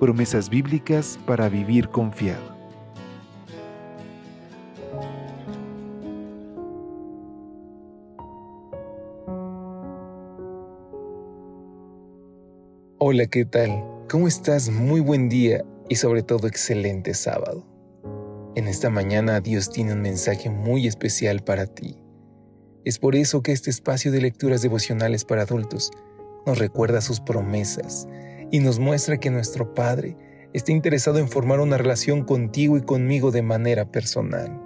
Promesas bíblicas para vivir confiado. Hola, ¿qué tal? ¿Cómo estás? Muy buen día y sobre todo excelente sábado. En esta mañana Dios tiene un mensaje muy especial para ti. Es por eso que este espacio de lecturas devocionales para adultos nos recuerda sus promesas y nos muestra que nuestro Padre está interesado en formar una relación contigo y conmigo de manera personal.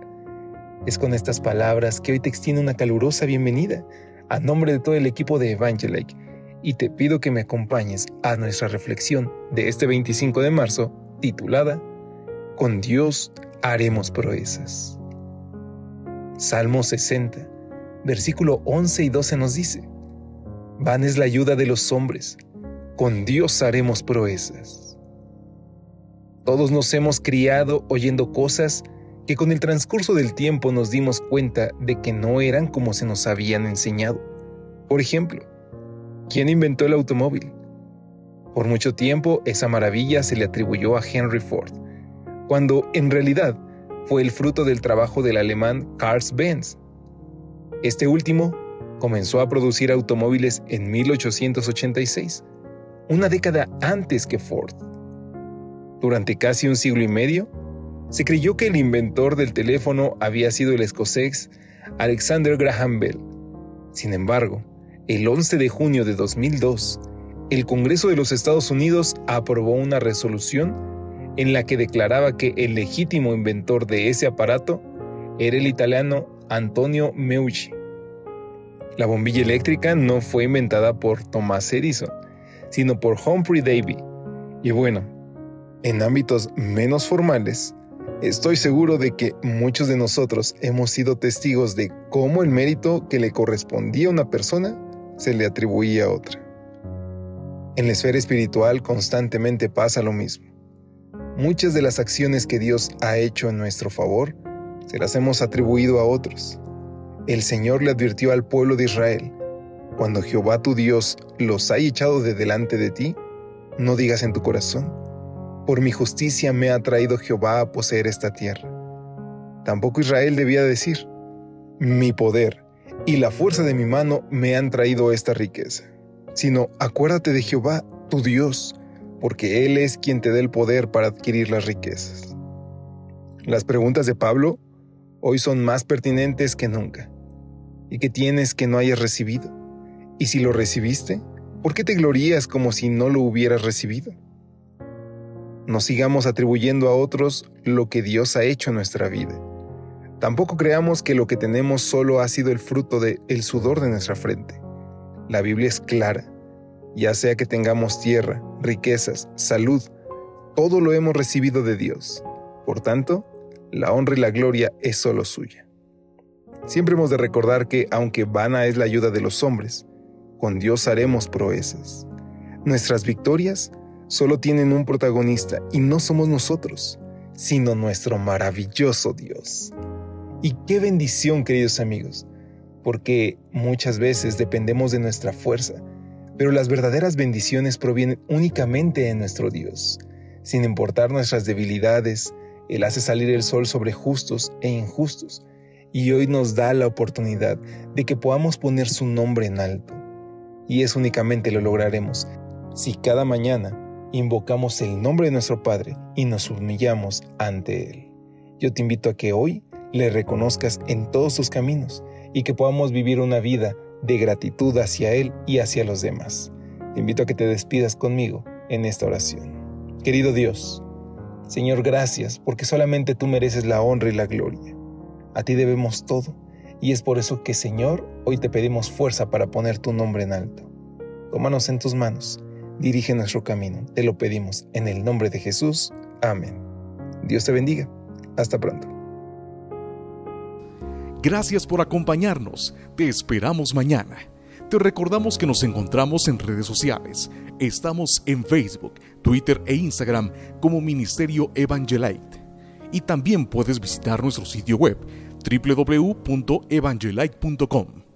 Es con estas palabras que hoy te extiendo una calurosa bienvenida a nombre de todo el equipo de Evangelike y te pido que me acompañes a nuestra reflexión de este 25 de marzo titulada Con Dios haremos proezas. Salmo 60, versículo 11 y 12 nos dice, Van es la ayuda de los hombres, con Dios haremos proezas. Todos nos hemos criado oyendo cosas que con el transcurso del tiempo nos dimos cuenta de que no eran como se nos habían enseñado. Por ejemplo, ¿Quién inventó el automóvil? Por mucho tiempo esa maravilla se le atribuyó a Henry Ford, cuando en realidad fue el fruto del trabajo del alemán Karl Benz. Este último comenzó a producir automóviles en 1886, una década antes que Ford. Durante casi un siglo y medio, se creyó que el inventor del teléfono había sido el escocés Alexander Graham Bell. Sin embargo, el 11 de junio de 2002, el Congreso de los Estados Unidos aprobó una resolución en la que declaraba que el legítimo inventor de ese aparato era el italiano Antonio Meucci. La bombilla eléctrica no fue inventada por Thomas Edison, sino por Humphrey Davy. Y bueno, en ámbitos menos formales, estoy seguro de que muchos de nosotros hemos sido testigos de cómo el mérito que le correspondía a una persona se le atribuía a otra. En la esfera espiritual constantemente pasa lo mismo. Muchas de las acciones que Dios ha hecho en nuestro favor se las hemos atribuido a otros. El Señor le advirtió al pueblo de Israel, cuando Jehová tu Dios los ha echado de delante de ti, no digas en tu corazón, por mi justicia me ha traído Jehová a poseer esta tierra. Tampoco Israel debía decir, mi poder y la fuerza de mi mano me han traído esta riqueza, sino acuérdate de Jehová, tu Dios, porque Él es quien te da el poder para adquirir las riquezas. Las preguntas de Pablo hoy son más pertinentes que nunca. ¿Y qué tienes que no hayas recibido? Y si lo recibiste, ¿por qué te glorías como si no lo hubieras recibido? No sigamos atribuyendo a otros lo que Dios ha hecho en nuestra vida Tampoco creamos que lo que tenemos solo ha sido el fruto del el sudor de nuestra frente. La Biblia es clara. Ya sea que tengamos tierra, riquezas, salud, todo lo hemos recibido de Dios. Por tanto, la honra y la gloria es solo suya. Siempre hemos de recordar que, aunque vana es la ayuda de los hombres, con Dios haremos proezas. Nuestras victorias solo tienen un protagonista y no somos nosotros, sino nuestro maravilloso Dios. Y qué bendición, queridos amigos, porque muchas veces dependemos de nuestra fuerza, pero las verdaderas bendiciones provienen únicamente de nuestro Dios. Sin importar nuestras debilidades, Él hace salir el sol sobre justos e injustos, y hoy nos da la oportunidad de que podamos poner su nombre en alto. Y eso únicamente lo lograremos si cada mañana invocamos el nombre de nuestro Padre y nos humillamos ante Él. Yo te invito a que hoy le reconozcas en todos sus caminos y que podamos vivir una vida de gratitud hacia Él y hacia los demás. Te invito a que te despidas conmigo en esta oración. Querido Dios, Señor, gracias porque solamente tú mereces la honra y la gloria. A ti debemos todo y es por eso que, Señor, hoy te pedimos fuerza para poner tu nombre en alto. Tómanos en tus manos, dirige nuestro camino, te lo pedimos en el nombre de Jesús. Amén. Dios te bendiga. Hasta pronto. Gracias por acompañarnos. Te esperamos mañana. Te recordamos que nos encontramos en redes sociales. Estamos en Facebook, Twitter e Instagram como Ministerio Evangelite. Y también puedes visitar nuestro sitio web www.evangelite.com.